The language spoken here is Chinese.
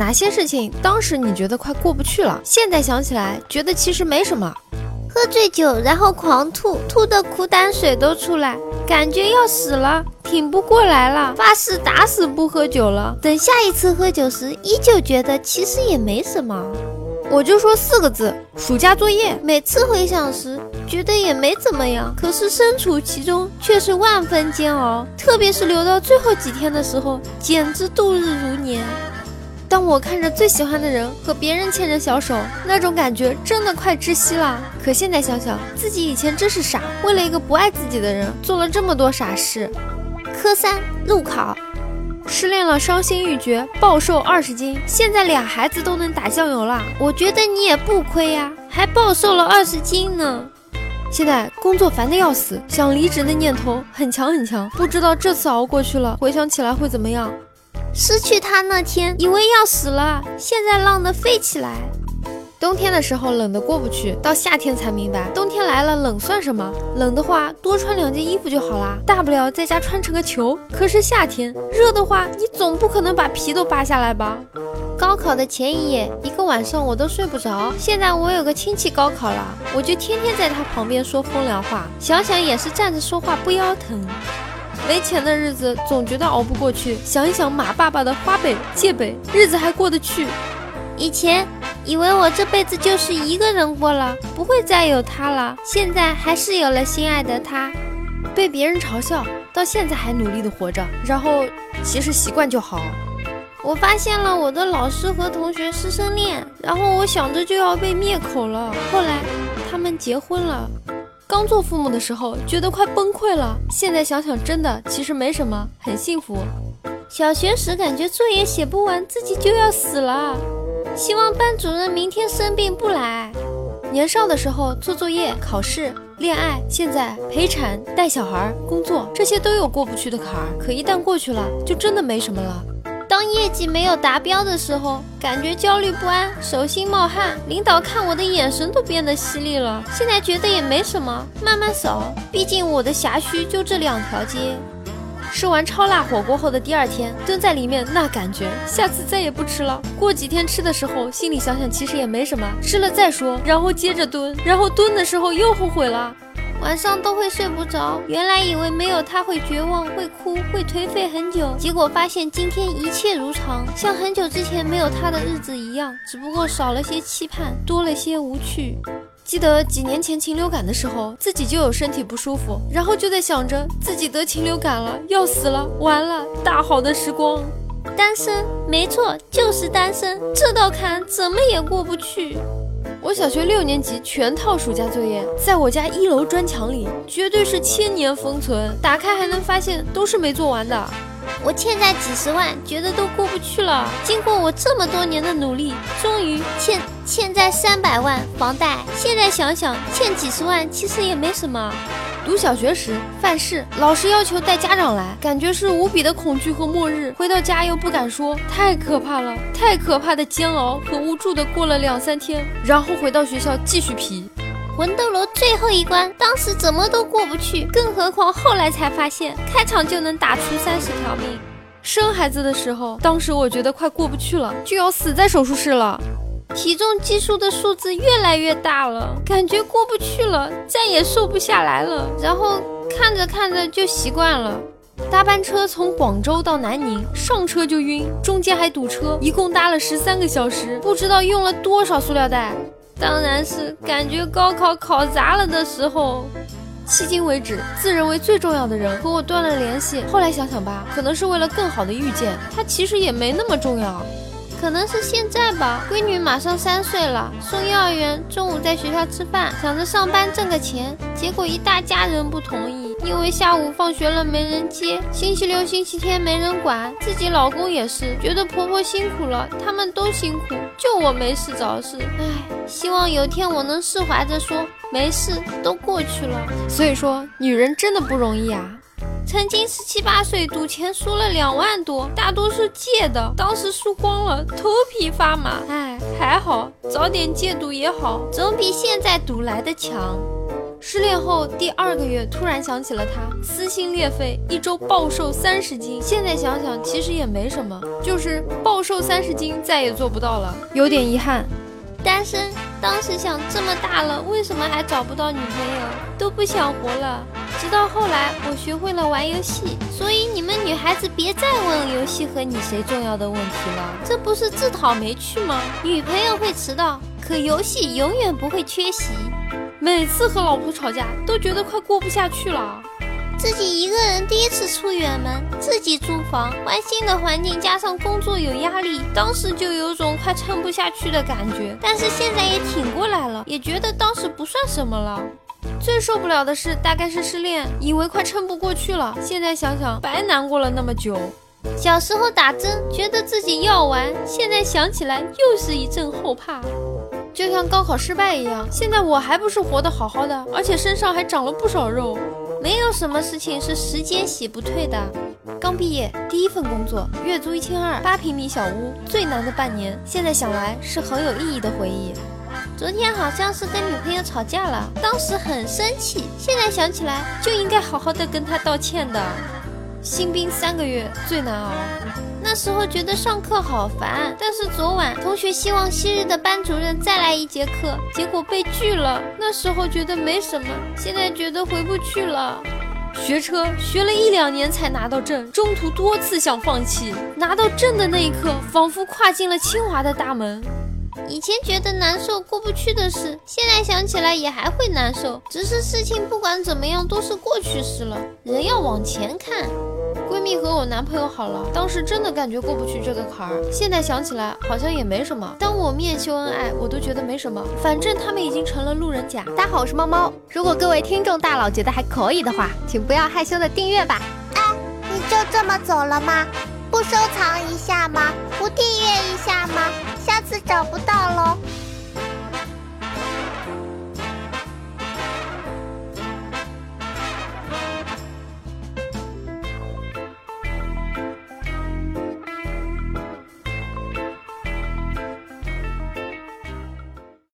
哪些事情当时你觉得快过不去了，现在想起来觉得其实没什么？喝醉酒然后狂吐，吐的苦胆水都出来，感觉要死了，挺不过来了，发誓打死不喝酒了。等下一次喝酒时，依旧觉得其实也没什么。我就说四个字：暑假作业。每次回想时，觉得也没怎么样，可是身处其中却是万分煎熬。特别是留到最后几天的时候，简直度日如年。当我看着最喜欢的人和别人牵着小手，那种感觉真的快窒息了。可现在想想，自己以前真是傻，为了一个不爱自己的人做了这么多傻事。科三路考，失恋了，伤心欲绝，暴瘦二十斤，现在俩孩子都能打酱油了。我觉得你也不亏呀，还暴瘦了二十斤呢。现在工作烦得要死，想离职的念头很强很强，不知道这次熬过去了，回想起来会怎么样。失去他那天，以为要死了，现在浪得飞起来。冬天的时候冷得过不去，到夏天才明白，冬天来了冷算什么？冷的话多穿两件衣服就好啦，大不了在家穿成个球。可是夏天热的话，你总不可能把皮都扒下来吧？高考的前一夜，一个晚上我都睡不着。现在我有个亲戚高考了，我就天天在他旁边说风凉话，想想也是站着说话不腰疼。没钱的日子总觉得熬不过去，想一想马爸爸的花呗借呗，日子还过得去。以前以为我这辈子就是一个人过了，不会再有他了。现在还是有了心爱的他，被别人嘲笑，到现在还努力的活着。然后其实习惯就好。我发现了我的老师和同学师生恋，然后我想着就要被灭口了。后来他们结婚了。刚做父母的时候觉得快崩溃了，现在想想真的其实没什么，很幸福。小学时感觉作业写不完自己就要死了，希望班主任明天生病不来。年少的时候做作业、考试、恋爱，现在陪产、带小孩、工作，这些都有过不去的坎儿，可一旦过去了，就真的没什么了。当业绩没有达标的时候，感觉焦虑不安，手心冒汗，领导看我的眼神都变得犀利了。现在觉得也没什么，慢慢扫。毕竟我的辖区就这两条街。吃完超辣火锅后的第二天，蹲在里面那感觉，下次再也不吃了。过几天吃的时候，心里想想其实也没什么，吃了再说，然后接着蹲，然后蹲的时候又后悔了。晚上都会睡不着，原来以为没有他会绝望、会哭、会颓废很久，结果发现今天一切如常，像很久之前没有他的日子一样，只不过少了些期盼，多了些无趣。记得几年前禽流感的时候，自己就有身体不舒服，然后就在想着自己得禽流感了，要死了，完了，大好的时光，单身，没错，就是单身，这道坎怎么也过不去。我小学六年级全套暑假作业，在我家一楼砖墙里，绝对是千年封存。打开还能发现都是没做完的。我欠债几十万，觉得都过不去了。经过我这么多年的努力，终于欠欠债三百万房贷。现在想想，欠几十万其实也没什么。读小学时犯事，老师要求带家长来，感觉是无比的恐惧和末日。回到家又不敢说，太可怕了，太可怕的煎熬和无助的过了两三天，然后回到学校继续皮。魂斗罗最后一关，当时怎么都过不去，更何况后来才发现，开场就能打出三十条命。生孩子的时候，当时我觉得快过不去了，就要死在手术室了。体重计数的数字越来越大了，感觉过不去了，再也瘦不下来了。然后看着看着就习惯了。搭班车从广州到南宁，上车就晕，中间还堵车，一共搭了十三个小时，不知道用了多少塑料袋。当然是感觉高考考砸了的时候。迄今为止，自认为最重要的人和我断了联系。后来想想吧，可能是为了更好的遇见他，其实也没那么重要。可能是现在吧，闺女马上三岁了，送幼儿园，中午在学校吃饭，想着上班挣个钱，结果一大家人不同意，因为下午放学了没人接，星期六、星期天没人管，自己老公也是，觉得婆婆辛苦了，他们都辛苦，就我没事找事，唉，希望有天我能释怀着说，没事，都过去了。所以说，女人真的不容易啊。曾经十七八岁赌钱输了两万多，大多数借的，当时输光了，头皮发麻。唉，还好早点戒赌也好，总比现在赌来的强。失恋后第二个月，突然想起了他，撕心裂肺，一周暴瘦三十斤。现在想想，其实也没什么，就是暴瘦三十斤再也做不到了，有点遗憾。单身，当时想这么大了，为什么还找不到女朋友？都不想活了。直到后来，我学会了玩游戏，所以你们女孩子别再问游戏和你谁重要的问题了，这不是自讨没趣吗？女朋友会迟到，可游戏永远不会缺席。每次和老婆吵架，都觉得快过不下去了。自己一个人第一次出远门，自己租房，换新的环境，加上工作有压力，当时就有种快撑不下去的感觉。但是现在也挺过来了，也觉得当时不算什么了。最受不了的是，大概是失恋，以为快撑不过去了，现在想想，白难过了那么久。小时候打针，觉得自己要完，现在想起来又是一阵后怕。就像高考失败一样，现在我还不是活得好好的，而且身上还长了不少肉。没有什么事情是时间洗不退的。刚毕业，第一份工作，月租一千二，八平米小屋，最难的半年，现在想来是很有意义的回忆。昨天好像是跟女朋友吵架了，当时很生气，现在想起来就应该好好的跟她道歉的。新兵三个月最难熬。那时候觉得上课好烦，但是昨晚同学希望昔日的班主任再来一节课，结果被拒了。那时候觉得没什么，现在觉得回不去了。学车学了一两年才拿到证，中途多次想放弃，拿到证的那一刻，仿佛跨进了清华的大门。以前觉得难受过不去的事，现在想起来也还会难受，只是事情不管怎么样都是过去式了，人要往前看。闺蜜和我男朋友好了，当时真的感觉过不去这个坎儿。现在想起来好像也没什么。当我面秀恩爱，我都觉得没什么。反正他们已经成了路人甲。大家好，我是猫猫。如果各位听众大佬觉得还可以的话，请不要害羞的订阅吧。哎，你就这么走了吗？不收藏一下吗？不订阅一下吗？下次找不到喽